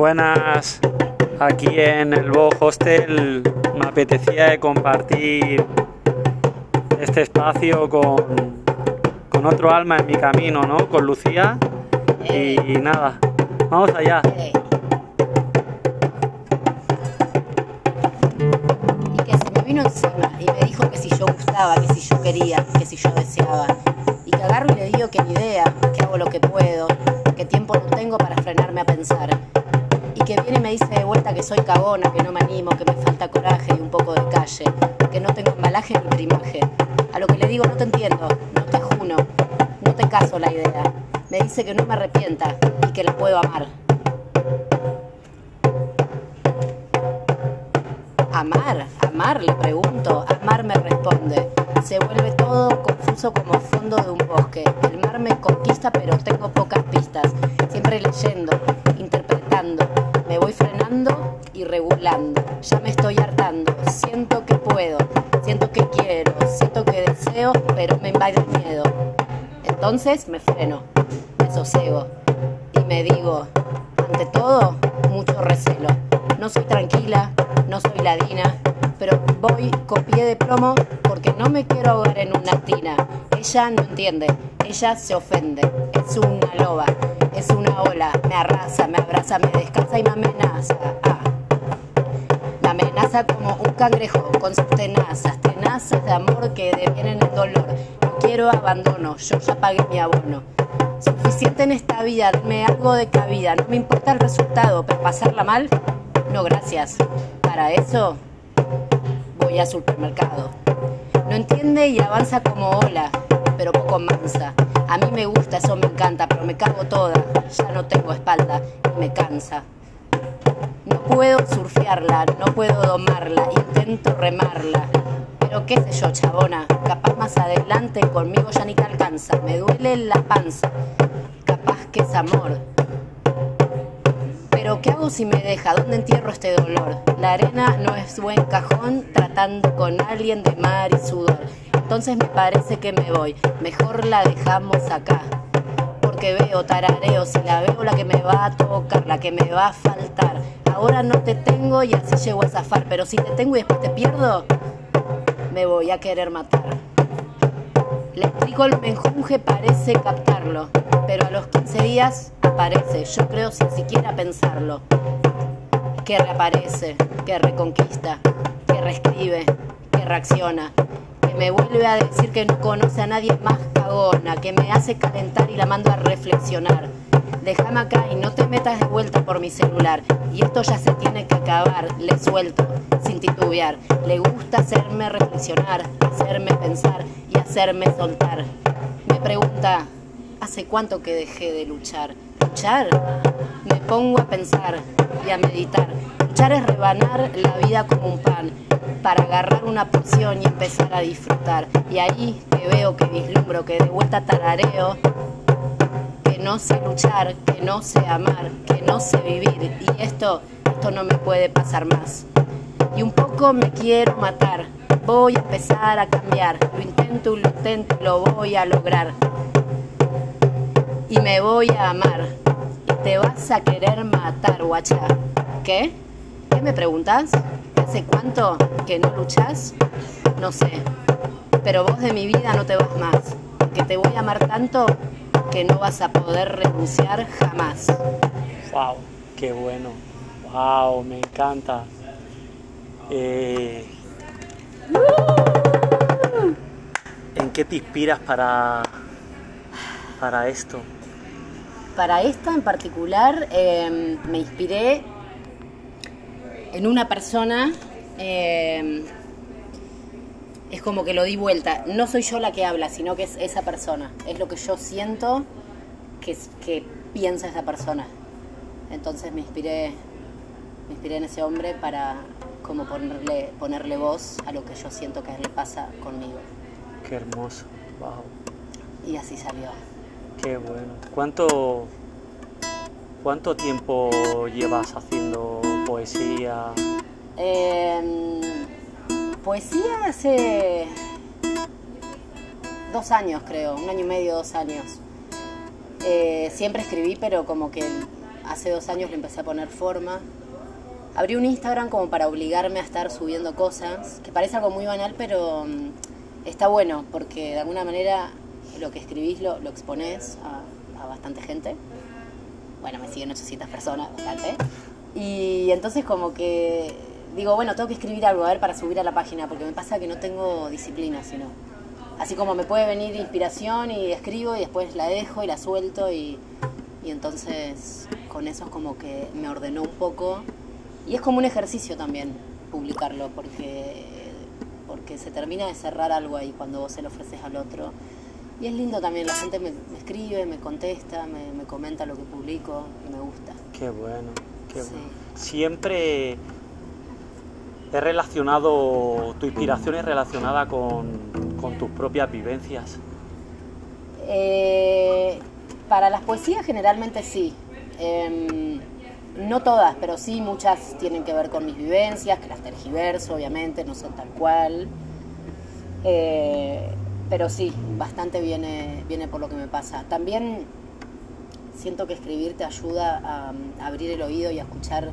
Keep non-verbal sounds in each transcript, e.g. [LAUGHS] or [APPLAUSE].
Buenas, aquí en el Bo Hostel me apetecía compartir este espacio con, con otro alma en mi camino, ¿no? Con Lucía. Y, nada, vamos allá. Y que se me vino encima y me dijo que si yo gustaba, que si yo quería, que si yo deseaba. Y que agarro y le digo que ni idea, que hago lo que puedo, que tiempo no tengo para frenarme a pensar. Y que viene y me dice de vuelta que soy cagona, que no me animo, que me falta coraje y un poco de calle, que no tengo embalaje ni primaje. A lo que le digo, no te entiendo, no te juno, no te caso la idea. Me dice que no me arrepienta y que la puedo amar. Amar, amar, le pregunto. Amar me responde. Se vuelve todo confuso como fondo de un bosque. El mar me conquista pero tengo pocas pistas. Siempre leyendo, Me voy frenando y regulando. Ya me estoy hartando. Siento que puedo, siento que quiero, siento que deseo, pero me invade el miedo. Entonces me freno, me sosego y me digo, ante todo, mucho recelo. No soy tranquila, no soy ladina, pero voy con pie de plomo porque no me quiero ahogar en una tina. Ella no entiende, ella se ofende, es una loba, es una ola, me arrasa, me abraza, me descansa y me amenaza. Ah. Me amenaza como un cangrejo con sus tenazas, tenazas de amor que devienen en dolor. No quiero abandono, yo ya pagué mi abono. Suficiente en esta vida, dame algo de cabida. No me importa el resultado, pero pasarla mal, no gracias. Para eso supermercado. No entiende y avanza como ola, pero poco mansa. A mí me gusta, eso me encanta, pero me cago toda. Ya no tengo espalda y me cansa. No puedo surfearla, no puedo domarla, intento remarla. Pero qué sé yo, chabona, capaz más adelante conmigo ya ni te alcanza. Me duele la panza, capaz que es amor. ¿Qué hago si me deja? ¿Dónde entierro este dolor? La arena no es buen cajón tratando con alguien de mar y sudor. Entonces me parece que me voy, mejor la dejamos acá. Porque veo tarareo, si la veo la que me va a tocar, la que me va a faltar. Ahora no te tengo y así llego a zafar, pero si te tengo y después te pierdo, me voy a querer matar. Le explico el menjunje, parece captarlo, pero a los 15 días aparece, yo creo sin siquiera pensarlo. Que reaparece, que reconquista, que reescribe, que reacciona, que me vuelve a decir que no conoce a nadie más cagona, que me hace calentar y la mando a reflexionar. Déjame acá y no te metas de vuelta por mi celular. Y esto ya se tiene que acabar, le suelto, sin titubear. Le gusta hacerme reflexionar, hacerme pensar y hacerme soltar. Me pregunta, ¿hace cuánto que dejé de luchar? ¿Luchar? Me pongo a pensar y a meditar. Luchar es rebanar la vida como un pan, para agarrar una porción y empezar a disfrutar. Y ahí que veo, que vislumbro, que de vuelta tarareo, que no sé luchar, que no sé amar, que no sé vivir. Y esto, esto no me puede pasar más. Y un poco me quiero matar. Voy a empezar a cambiar. Lo intento, lo intento, lo voy a lograr. Y me voy a amar. Y te vas a querer matar, guacha. ¿Qué? ¿Qué me preguntas? ¿Hace cuánto que no luchas? No sé. Pero vos de mi vida no te vas más. Que te voy a amar tanto que no vas a poder renunciar jamás. Wow, qué bueno. Wow, me encanta. Eh, ¿En qué te inspiras para, para esto? Para esta en particular eh, me inspiré en una persona, eh, es como que lo di vuelta. No soy yo la que habla, sino que es esa persona. Es lo que yo siento que, que piensa esa persona. Entonces me inspiré, me inspiré en ese hombre para como ponerle, ponerle voz a lo que yo siento que le pasa conmigo. Qué hermoso. Wow. Y así salió. Qué bueno. ¿Cuánto, cuánto tiempo llevas haciendo poesía? Eh, poesía hace dos años, creo, un año y medio, dos años. Eh, siempre escribí, pero como que hace dos años le empecé a poner forma. Abrí un Instagram como para obligarme a estar subiendo cosas, que parece algo muy banal, pero mm, está bueno, porque de alguna manera lo que escribís lo, lo exponés a, a bastante gente. Bueno, me siguen 800 personas, bastante. Y entonces como que digo, bueno, tengo que escribir algo, a ver, para subir a la página, porque me pasa que no tengo disciplina, sino... Así como me puede venir inspiración y escribo y después la dejo y la suelto y, y entonces con eso es como que me ordenó un poco y es como un ejercicio también publicarlo porque, porque se termina de cerrar algo ahí cuando vos se lo ofreces al otro. Y es lindo también, la gente me, me escribe, me contesta, me, me, comenta lo que publico y me gusta. Qué bueno, qué sí. bueno. Siempre he relacionado, tu inspiración es relacionada con, con tus propias vivencias. Eh, para las poesías generalmente sí. Eh, no todas, pero sí muchas tienen que ver con mis vivencias, que las tergiverso, obviamente, no son tal cual. Eh, pero sí, bastante viene, viene por lo que me pasa. También siento que escribir te ayuda a, a abrir el oído y a escuchar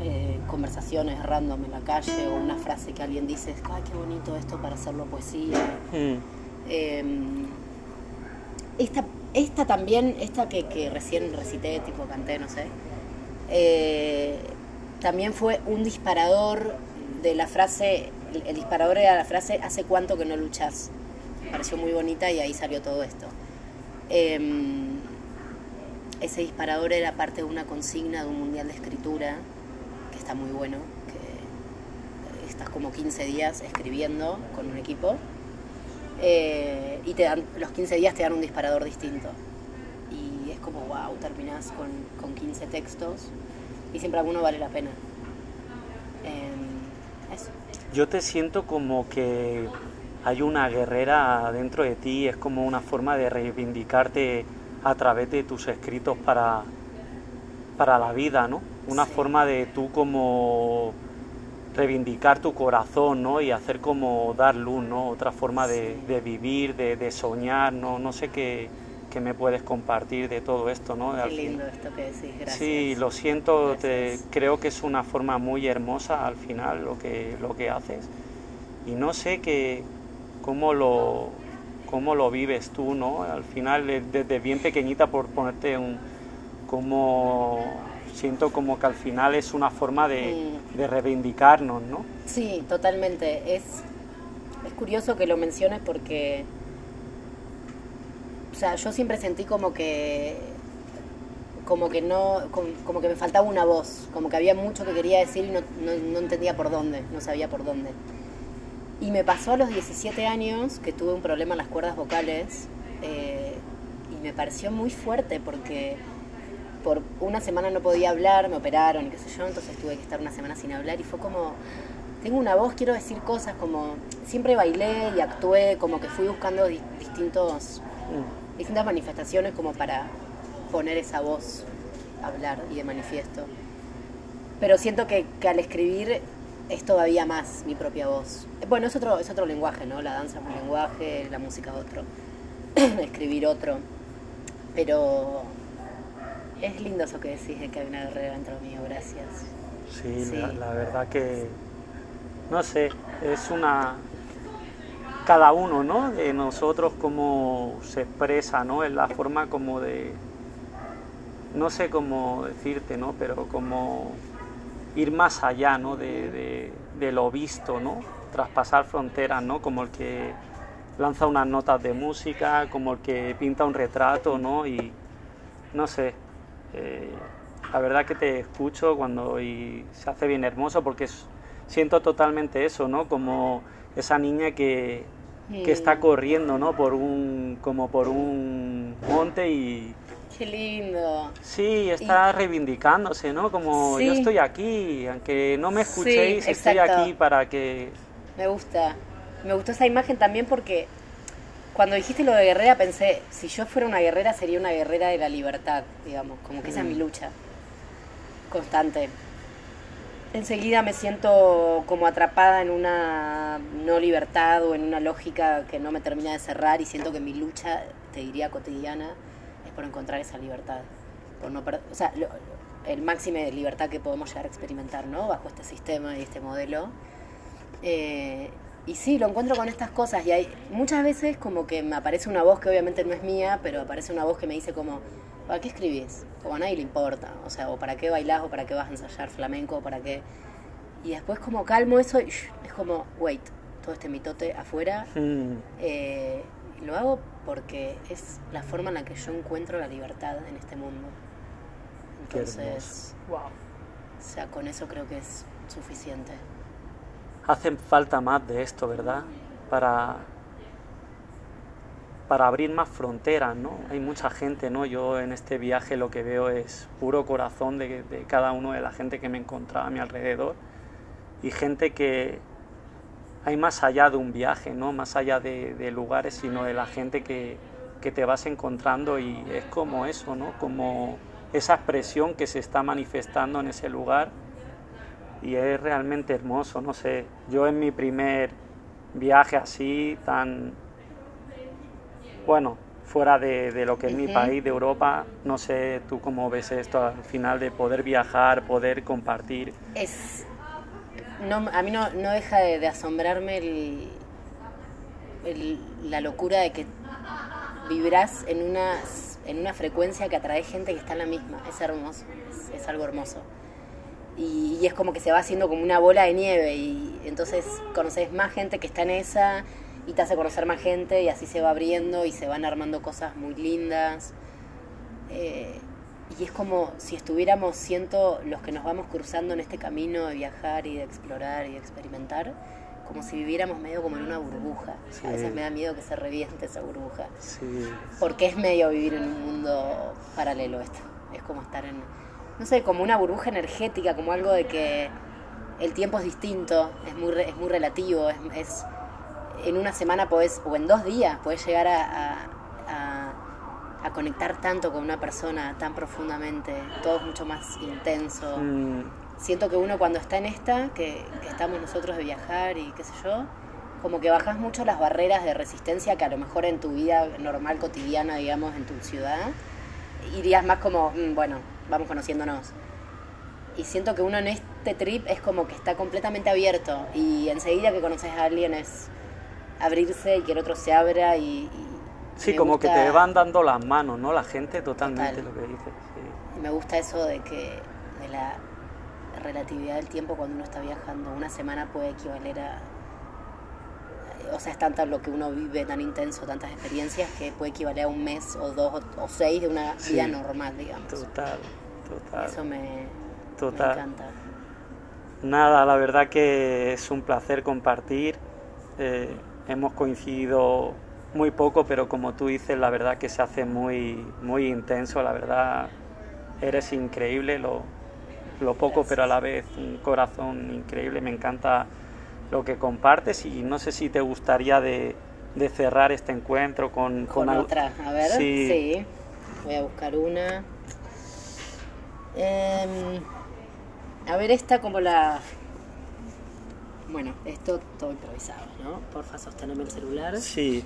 eh, conversaciones random en la calle o una frase que alguien dice, ay, qué bonito esto para hacerlo poesía. Mm. Eh, esta, esta también, esta que, que, recién recité, tipo canté, no sé, eh, también fue un disparador de la frase, el, el, disparador era la frase, ¿hace cuánto que no luchas? Pareció muy bonita y ahí salió todo esto. Em, ese disparador era parte de una consigna de un mundial de escritura que está muy bueno, estás como 15 días escribiendo con un equipo eh, y te dan, los 15 días te dan un disparador distinto. Y es como, wow, terminás con, con 15 textos y siempre alguno vale la pena. Eh, eso. Yo te siento como que hay una guerrera dentro de ti, es como una forma de reivindicarte a través de tus escritos para, para la vida, ¿no? Una sí. forma de tú como reivindicar tu corazón, ¿no? Y hacer como dar luz, ¿no? Otra forma de, Sí. de vivir, de, de soñar, ¿no? No sé qué, qué me puedes compartir de todo esto, ¿no? Qué lindo fin- esto que decís, gracias. Sí, lo siento, te- creo que es una forma muy hermosa al final lo que, lo que haces. Y no sé que, cómo, lo, cómo lo vives tú, ¿no? Al final, eh, desde bien pequeñita, por ponerte un... como siento como que al final es una forma de, Mm. de reivindicarnos, ¿no? Sí, totalmente. Es, es curioso que lo menciones porque, o sea, yo siempre sentí como que, como que no, como, como que me faltaba una voz, como que había mucho que quería decir y no, no, no entendía por dónde, no sabía por dónde. Y me pasó a los 17 años que tuve un problema en las cuerdas vocales eh, y me pareció muy fuerte porque por una semana no podía hablar, me operaron y qué sé yo, entonces tuve que estar una semana sin hablar y fue como, tengo una voz, quiero decir cosas, como siempre bailé y actué, como que fui buscando di- distintos, distintas manifestaciones como para poner esa voz, hablar y de manifiesto. Pero siento que, que al escribir es todavía más mi propia voz. Bueno, es otro, es otro lenguaje, ¿no? La danza es un lenguaje, la música otro, [CLEARS THROAT] escribir otro. Pero es lindo eso que decís de que hay una guerrera dentro mío, gracias. Sí, Sí. La, la verdad que, no sé, es una... Cada uno, ¿no? De nosotros cómo se expresa, ¿no? Es la forma como de... No sé cómo decirte, ¿no? Pero como ir más allá, ¿no? De, de- de lo visto, ¿no? Traspasar fronteras, ¿no? Como el que lanza unas notas de música, como el que pinta un retrato, ¿no? Y no sé, eh, la verdad que te escucho cuando y se hace bien hermoso porque es- siento totalmente eso, ¿no? Como esa niña que, que está corriendo, ¿no? Por un, como por un monte y Qué lindo. sí, está reivindicándose, ¿no? Como yo estoy aquí, aunque no me escuchéis, Sí, estoy aquí para que... Me gusta. Me gustó esa imagen también porque cuando dijiste lo de guerrera pensé, si yo fuera una guerrera sería una guerrera de la libertad, digamos, como que esa es mi Mm. lucha constante. Enseguida me siento como atrapada en una no libertad o en una lógica que no me termina de cerrar y siento que mi lucha, te diría cotidiana, por encontrar esa libertad. por no o sea, lo- el máximo de libertad que podemos llegar a experimentar, ¿no? Bajo este sistema y este modelo. Eh, y sí, lo encuentro con estas cosas y hay muchas veces como que me aparece una voz que obviamente no es mía, pero aparece una voz que me dice como, ¿para qué escribís? Como a nadie le importa, o sea, o para qué bailás, o para qué vas a ensayar flamenco, o para qué... Y después como calmo eso y es como, wait, todo este mitote afuera, Mm, eh, lo hago porque es la forma en la que yo encuentro la libertad en este mundo. Entonces, Wow. o sea, con eso creo que es suficiente. Hacen falta más de esto, ¿verdad? Para, para abrir más fronteras, ¿no? Hay mucha gente, ¿no? Yo en este viaje lo que veo es puro corazón de, de cada uno de la gente que me encontraba a mi alrededor y gente que hay más allá de un viaje, ¿no? Más allá de, de lugares, sino de la gente que, que te vas encontrando y es como eso, ¿no? Como esa expresión que se está manifestando en ese lugar y es realmente hermoso, no sé, yo en mi primer viaje así, tan, bueno, fuera de, de lo que es mi país, de Europa, no sé tú cómo ves esto al final de poder viajar, poder compartir. Es. No, a mí no, no deja de, asombrarme el, la locura de que vibrás en una, en una frecuencia que atrae gente que está en la misma. Es hermoso, es, es algo hermoso. Y, y es como que se va haciendo como una bola de nieve y entonces conoces más gente que está en esa y te hace conocer más gente y así se va abriendo y se van armando cosas muy lindas. Eh, y es como si estuviéramos, siento, los que nos vamos cruzando en este camino de viajar y de explorar y de experimentar, como si viviéramos medio como en una burbuja. Sí. A veces me da miedo que se reviente esa burbuja. Sí, Porque es medio vivir en un mundo paralelo esto. Es como estar en, no sé, como una burbuja energética, como algo de que el tiempo es distinto, es muy, es muy relativo, es, es- en una semana podés, o en dos días, podés llegar a- a conectar tanto con una persona tan profundamente, todo es mucho más intenso. Mm, Siento que uno cuando está en esta, que, que estamos nosotros de viajar y qué sé yo, como que bajas mucho las barreras de resistencia que a lo mejor en tu vida normal, cotidiana, digamos, en tu ciudad, irías más como, "Mm, bueno, vamos conociéndonos. Y siento que uno en este trip es como que está completamente abierto y enseguida que conoces a alguien es abrirse y que el otro se abra y... y sí, me como que te van dando las manos, ¿no? La gente totalmente Total. lo que dices. sí. Me gusta eso de que de la relatividad del tiempo cuando uno está viajando. Una semana puede equivaler a. O sea, es tanto lo que uno vive tan intenso, tantas experiencias, que puede equivaler a un mes o dos o, seis de una Sí. vida normal, digamos. Total, total. Eso me, me Total. encanta. Nada, la verdad que es un placer compartir. Eh, hemos coincidido muy poco, pero como tú dices, la verdad que se hace muy, muy intenso. La verdad, eres increíble, lo, lo poco, pero a la vez un corazón increíble. Me encanta lo que compartes y no sé si te gustaría de, de cerrar este encuentro con, Con otra, a ver. Sí. Sí. Voy a buscar una. Em, a ver, esta como la. Bueno, esto todo improvisado, ¿no? Porfa, sosteneme el celular. Sí,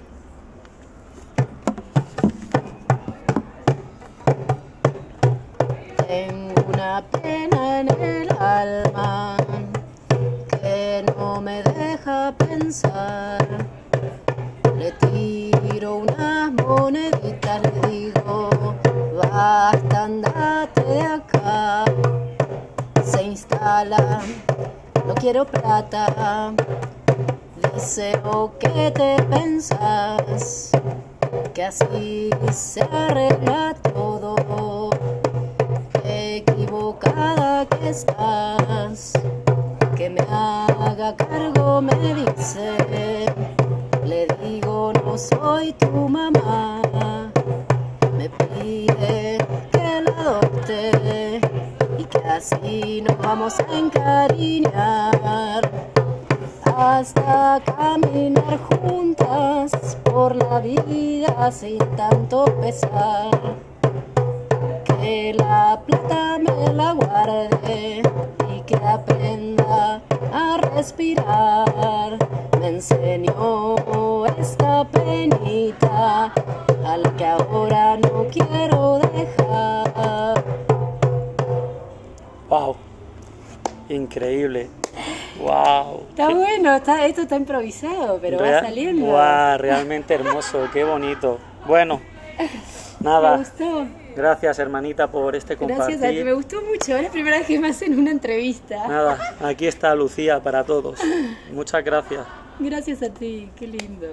Tengo una pena en el alma que no me deja pensar. Le tiro unas moneditas, le digo, basta, andate de acá. Se instala, no quiero plata. Dice, ¿o qué te pensás? Que así se arregla todo equivocada que estás, que me haga cargo, me dice, le digo no soy tu mamá, me pide que la adopte. Y que así nos vamos a encariñar. Hasta caminar juntas por la vida sin tanto pesar que la plata me la guarde y que aprenda a respirar. Me enseñó esta penita a la que ahora no quiero dejar. Wow. Increíble. Wow. Está bueno, está, esto está improvisado, pero va saliendo. Wow, realmente hermoso, qué bonito. Bueno, [LAUGHS] nada. ¿Me gustó? Gracias, hermanita, por este compartir. Gracias a ti, me gustó mucho. Es la primera vez que me hacen una entrevista. Nada, [LAUGHS] aquí está Lucía para todos. Muchas gracias. Gracias a ti, qué lindo.